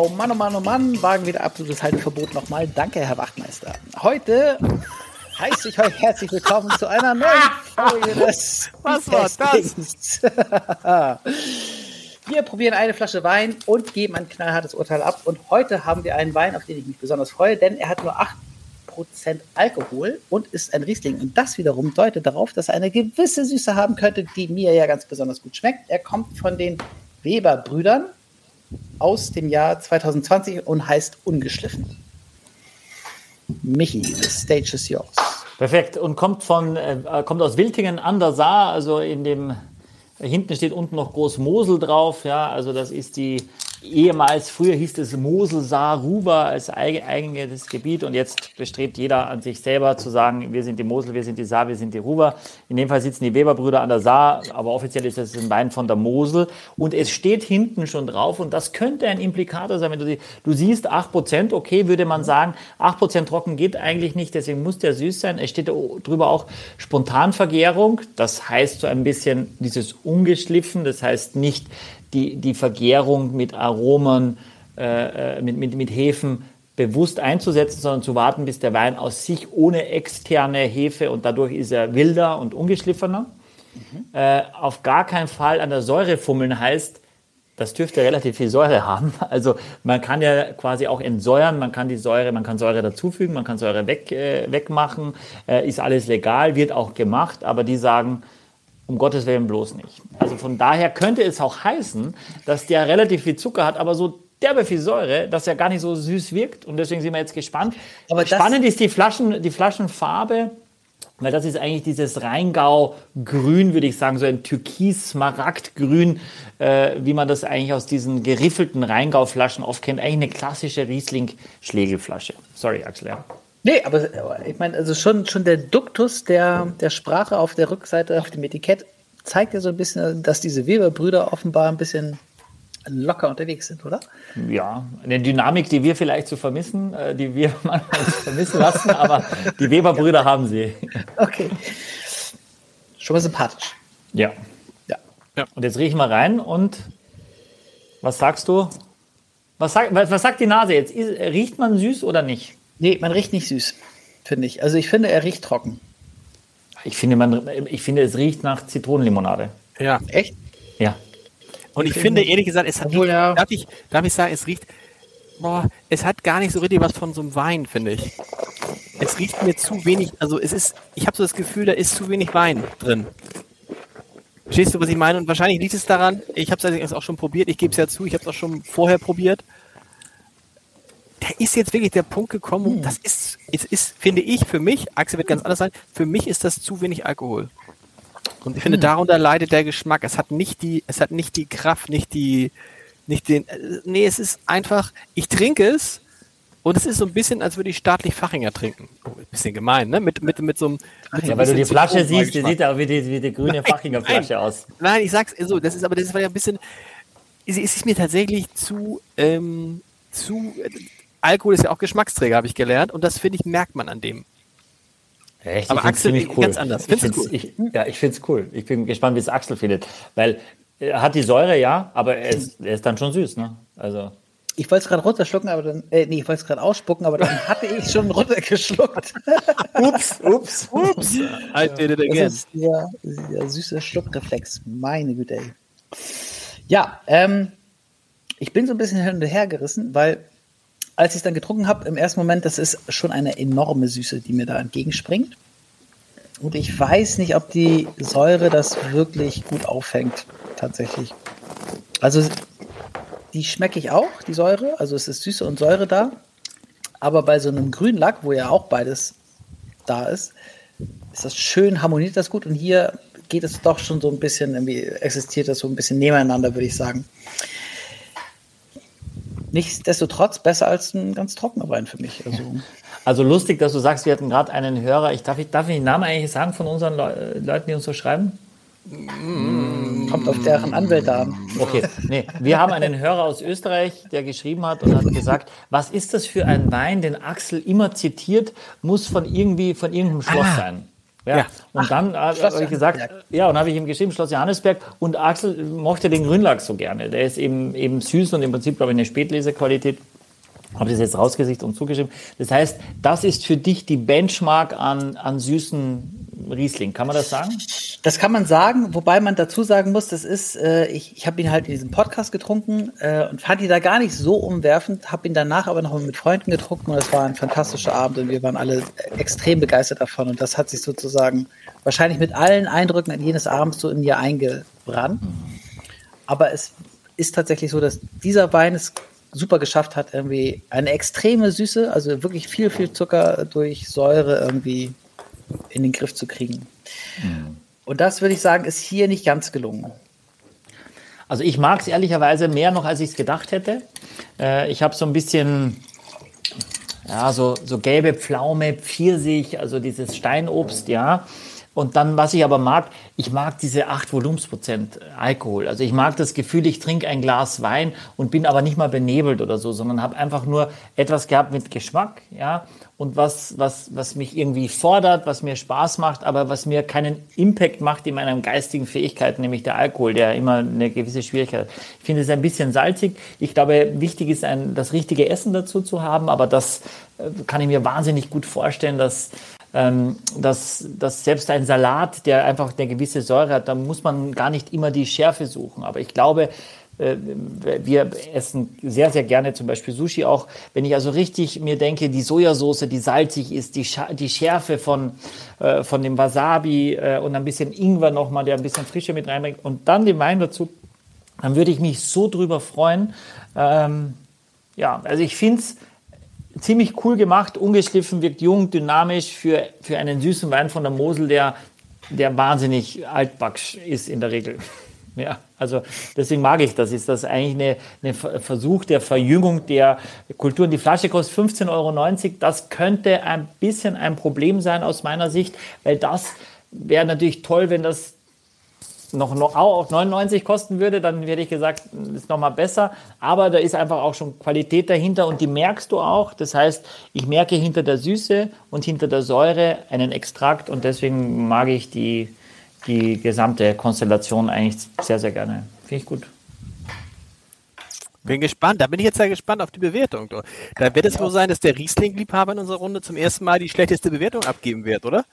Wow, Mann, oh Mann, oh Mann, wagen wieder absolutes Halteverbot nochmal. Danke, Herr Wachtmeister. Heute heiße ich euch herzlich willkommen zu einer neuen Folge des Was war das? Wir probieren eine Flasche Wein und geben ein knallhartes Urteil ab. Und heute haben wir einen Wein, auf den ich mich besonders freue, denn er hat nur 8% Alkohol und ist ein Riesling. Und das wiederum deutet darauf, dass er eine gewisse Süße haben könnte, die mir ja ganz besonders gut schmeckt. Er kommt von den Weber-Brüdern aus dem Jahr 2020 und heißt Ungeschliffen. Michi, the stage is yours. Perfekt. Und kommt von, äh, kommt aus Wiltingen an der Saar, also in dem, hinten steht unten noch groß Mosel drauf, ja, also das ist die ehemals, früher hieß es Mosel, Saar, Ruber als eigenes Gebiet und jetzt bestrebt jeder an sich selber zu sagen, wir sind die Mosel, wir sind die Saar, wir sind die Ruber. In dem Fall sitzen die Weberbrüder an der Saar, aber offiziell ist es ein Wein von der Mosel und es steht hinten schon drauf und das könnte ein Implikator sein, wenn du, du siehst 8%, okay, würde man sagen, 8% trocken geht eigentlich nicht, deswegen muss der süß sein. Es steht drüber auch Spontanvergärung, das heißt so ein bisschen dieses ungeschliffen, das heißt nicht die, die Vergärung mit Aromen, äh, äh, mit, mit, mit Hefen bewusst einzusetzen, sondern zu warten, bis der Wein aus sich ohne externe Hefe und dadurch ist er wilder und ungeschliffener. Mhm. Äh, auf gar keinen Fall an der Säure fummeln heißt, das dürfte relativ viel Säure haben. Also man kann ja quasi auch entsäuern, man kann die Säure, man kann Säure dazufügen, man kann Säure weg, äh, wegmachen, äh, ist alles legal, wird auch gemacht, aber die sagen, um Gottes Willen bloß nicht. Also von daher könnte es auch heißen, dass der relativ viel Zucker hat, aber so derbe viel Säure, dass er gar nicht so süß wirkt. Und deswegen sind wir jetzt gespannt. Aber Spannend ist die, Flaschen, die Flaschenfarbe. Weil das ist eigentlich dieses Rheingau-Grün, würde ich sagen, so ein türkis-smaragdgrün, äh, wie man das eigentlich aus diesen geriffelten Rheingau-Flaschen oft kennt. Eigentlich eine klassische Riesling-Schlegelflasche. Sorry, Axel. Ja. Nee, aber ich meine, also schon, schon der Duktus der, der Sprache auf der Rückseite, auf dem Etikett, zeigt ja so ein bisschen, dass diese Weber-Brüder offenbar ein bisschen locker unterwegs sind, oder? Ja, eine Dynamik, die wir vielleicht zu vermissen, äh, die wir manchmal vermissen lassen, aber die Weber-Brüder ja. haben sie. Okay. Schon mal sympathisch. Ja. ja. ja. Und jetzt riechen wir rein und was sagst du? Was, sag, was sagt die Nase jetzt? Riecht man süß oder nicht? Nee, man riecht nicht süß, finde ich. Also ich finde, er riecht trocken. Ich finde, man, ich finde, es riecht nach Zitronenlimonade. Ja. Echt? Ja. Und ich, ich finde, ehrlich gesagt, es hat, Obwohl, ja. darf, ich, darf ich sagen, es riecht, boah, es hat gar nicht so richtig was von so einem Wein, finde ich. Es riecht mir zu wenig, also es ist, ich habe so das Gefühl, da ist zu wenig Wein drin. Verstehst du, was ich meine? Und wahrscheinlich liegt es daran, ich habe es allerdings auch schon probiert, ich gebe es ja zu, ich habe es auch schon vorher probiert ist jetzt wirklich der Punkt gekommen, hm. das ist, es ist, finde ich, für mich, Axel wird ganz anders sein, für mich ist das zu wenig Alkohol. Und ich finde, hm. darunter leidet der Geschmack. Es hat nicht die, es hat nicht die Kraft, nicht die, nicht den, äh, nee, es ist einfach, ich trinke es und es ist so ein bisschen, als würde ich staatlich Fachinger trinken. Oh, ein bisschen gemein, ne? Mit, mit, mit so einem. Mit ja, weil du die Flasche siehst, die sieht ja wie die, wie die grüne Fachinger Flasche aus. Nein, ich sag's so, das ist aber, das war ja ein bisschen, es ist mir tatsächlich zu, ähm, zu, Alkohol ist ja auch Geschmacksträger, habe ich gelernt. Und das, finde ich, merkt man an dem. Echt? Aber Axel cool. ganz anders. Ich find's, cool? ich, ja, ich finde es cool. Ich bin gespannt, wie es Axel findet. Weil er hat die Säure, ja, aber er ist, er ist dann schon süß, ne? Also. Ich wollte es gerade runterschlucken, aber dann, äh, nee, ich wollte es gerade ausspucken, aber dann hatte ich schon runtergeschluckt. ups, ups, ups. I did it again. Das ist dieser, dieser süße Schluckreflex. Meine Güte, ey. Ja, ähm, ich bin so ein bisschen hin und her gerissen, weil als ich es dann getrunken habe, im ersten Moment, das ist schon eine enorme Süße, die mir da entgegenspringt. Und ich weiß nicht, ob die Säure das wirklich gut aufhängt, tatsächlich. Also, die schmecke ich auch, die Säure. Also, es ist Süße und Säure da. Aber bei so einem Grünlack, wo ja auch beides da ist, ist das schön, harmoniert das gut. Und hier geht es doch schon so ein bisschen, irgendwie existiert das so ein bisschen nebeneinander, würde ich sagen. Nichtsdestotrotz besser als ein ganz trockener Wein für mich. Also, also lustig, dass du sagst, wir hatten gerade einen Hörer. Ich darf, ich, darf ich den Namen eigentlich sagen von unseren Le Leuten, die uns so schreiben? Kommt auf deren Anwälte an. Okay, nee, wir haben einen Hörer aus Österreich, der geschrieben hat und hat gesagt, was ist das für ein Wein, den Axel immer zitiert, muss von irgendwie von irgendeinem Schloss ah. sein. Ja. ja. Und dann äh, habe ich gesagt, ja, und habe ich ihm geschrieben, Schloss Johannesberg. Und Axel mochte den Grünlack so gerne. Der ist eben, eben süß und im Prinzip, glaube ich, eine Spätlesequalität. Habe das jetzt rausgesicht und zugeschrieben. Das heißt, das ist für dich die Benchmark an, an süßen Riesling. Kann man das sagen? Das kann man sagen, wobei man dazu sagen muss, das ist, äh, ich, ich habe ihn halt in diesem Podcast getrunken äh, und fand ihn da gar nicht so umwerfend, habe ihn danach aber noch mit Freunden getrunken und es war ein fantastischer Abend und wir waren alle extrem begeistert davon und das hat sich sozusagen wahrscheinlich mit allen Eindrücken an jenes Abends so in mir eingebrannt. Aber es ist tatsächlich so, dass dieser Wein es super geschafft hat, irgendwie eine extreme Süße, also wirklich viel, viel Zucker durch Säure irgendwie in den Griff zu kriegen. Mhm. Und das würde ich sagen, ist hier nicht ganz gelungen. Also ich mag es ehrlicherweise mehr noch, als ich es gedacht hätte. Äh, ich habe so ein bisschen, ja, so, so gelbe Pflaume, Pfirsich, also dieses Steinobst, ja. Und dann, was ich aber mag, ich mag diese 8 Volumensprozent Alkohol. Also ich mag das Gefühl, ich trinke ein Glas Wein und bin aber nicht mal benebelt oder so, sondern habe einfach nur etwas gehabt mit Geschmack, ja, und was, was, was mich irgendwie fordert, was mir Spaß macht, aber was mir keinen Impact macht in meiner geistigen Fähigkeit, nämlich der Alkohol, der immer eine gewisse Schwierigkeit hat. Ich finde es ein bisschen salzig. Ich glaube, wichtig ist, ein, das richtige Essen dazu zu haben, aber das äh, kann ich mir wahnsinnig gut vorstellen, dass ähm, dass, dass selbst ein Salat, der einfach eine gewisse Säure hat, da muss man gar nicht immer die Schärfe suchen. Aber ich glaube, äh, wir essen sehr, sehr gerne zum Beispiel Sushi auch. Wenn ich also richtig mir denke, die Sojasauce, die salzig ist, die, die Schärfe von, äh, von dem Wasabi äh, und ein bisschen Ingwer nochmal, der ein bisschen Frische mit reinbringt und dann den Wein dazu, dann würde ich mich so drüber freuen. Ähm, ja, also ich finde es ziemlich cool gemacht, ungeschliffen, wirkt jung, dynamisch für, für einen süßen Wein von der Mosel, der, der wahnsinnig altbacksch ist in der Regel. Ja, also deswegen mag ich das. Ist das eigentlich ein Versuch der Verjüngung der Kultur? Die Flasche kostet 15,90 Euro. Das könnte ein bisschen ein Problem sein aus meiner Sicht, weil das wäre natürlich toll, wenn das noch, noch auf 99 kosten würde, dann hätte ich gesagt, ist noch mal besser. Aber da ist einfach auch schon Qualität dahinter und die merkst du auch. Das heißt, ich merke hinter der Süße und hinter der Säure einen Extrakt und deswegen mag ich die, die gesamte Konstellation eigentlich sehr, sehr gerne. Finde ich gut. Bin gespannt, da bin ich jetzt sehr gespannt auf die Bewertung. Da wird es wohl sein, dass der Riesling-Liebhaber in unserer Runde zum ersten Mal die schlechteste Bewertung abgeben wird, oder?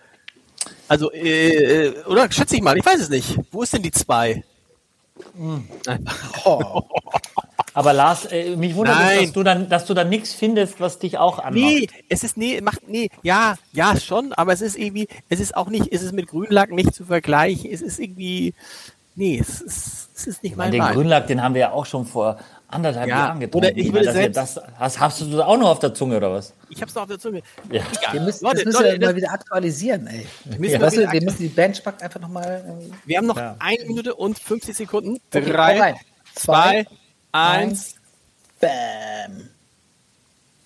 Also, äh, äh, oder schätze ich mal, ich weiß es nicht. Wo ist denn die zwei? Hm. Oh. Aber Lars, äh, mich wundert es, dass du dann, dass du dann nichts findest, was dich auch anmacht. Nee, es ist nee, macht nee, ja, ja schon, aber es ist irgendwie, es ist auch nicht, es ist mit Grünlack nicht zu vergleichen. Es ist irgendwie, nee, es ist, es ist nicht mein Den Grünlack, den haben wir ja auch schon vor anderthalb ja, Jahren getrunken. Oder ich will selbst, das, hast, hast du das auch noch auf der Zunge oder was? Ich hab's noch auf der Zunge. Ja. Wir müssen, Leute, das müssen Leute, wir mal wieder aktualisieren, ey. Wir müssen, ja. wir müssen die Benchmark einfach nochmal. Wir haben noch ja. eine Minute und 50 Sekunden. Okay, Drei, zwei, zwei, eins. Bam.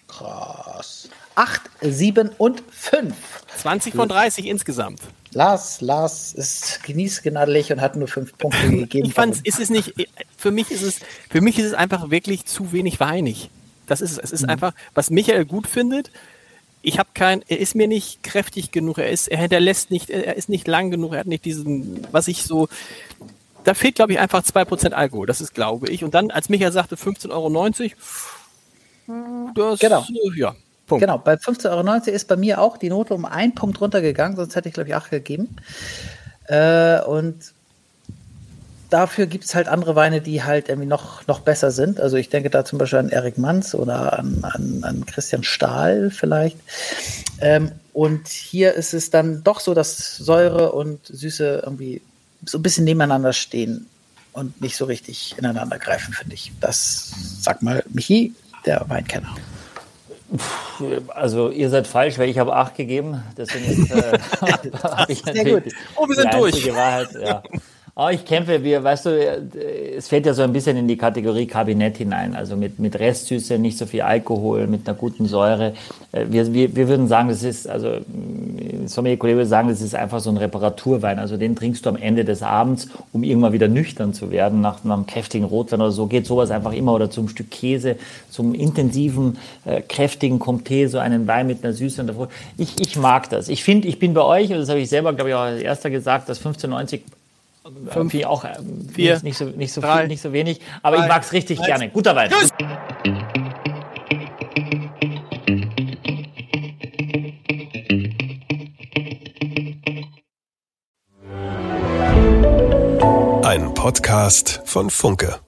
Krass. Acht, sieben und fünf. 20 von 30 insgesamt. Lars, Lars ist genießgnadelig und hat nur fünf Punkte gegeben. Ich fand, ist es nicht, für mich ist es, für mich ist es einfach wirklich zu wenig weinig. Das ist es. Es ist mhm. einfach, was Michael gut findet. Ich habe kein, er ist mir nicht kräftig genug. Er ist, er hinterlässt nicht, er ist nicht lang genug. Er hat nicht diesen, was ich so, da fehlt, glaube ich, einfach 2% Alkohol. Das ist, glaube ich. Und dann, als Michael sagte 15,90 Euro, das, genau. ja, Punkt. Genau, bei 15,90 Euro ist bei mir auch die Note um einen Punkt runtergegangen, sonst hätte ich, glaube ich, 8 gegeben. Äh, und dafür gibt es halt andere Weine, die halt irgendwie noch, noch besser sind. Also ich denke da zum Beispiel an Erik Manz oder an, an, an Christian Stahl vielleicht. Ähm, und hier ist es dann doch so, dass Säure und Süße irgendwie so ein bisschen nebeneinander stehen und nicht so richtig ineinander greifen, finde ich. Das sag mal Michi, der Weinkenner. Also ihr seid falsch, weil ich habe acht gegeben. Deswegen ist, äh, ich Sehr gut. Oh, wir sind durch. Wahrheit, ja. Oh, ich kämpfe, wir, weißt du, es fällt ja so ein bisschen in die Kategorie Kabinett hinein. Also mit, mit Restsüße, nicht so viel Alkohol, mit einer guten Säure. Äh, wir, wir, wir würden sagen, das ist, also Sommelier-Kollege würde sagen, das ist einfach so ein Reparaturwein. Also den trinkst du am Ende des Abends, um irgendwann wieder nüchtern zu werden, nach, nach einem kräftigen Rotwein oder so. Geht sowas einfach immer oder zum Stück Käse, zum intensiven, äh, kräftigen Comté, so einen Wein mit einer Süße und davor. Ich, ich mag das. Ich finde, ich bin bei euch, und das habe ich selber, glaube ich, auch als erster gesagt, dass 1590 Fünf, Finde auch äh, vier, nicht, so, nicht, so drei, viel, nicht so wenig. Aber drei, ich mag es richtig eins. gerne. Guter Wein. Tschüss. Ein Podcast von Funke.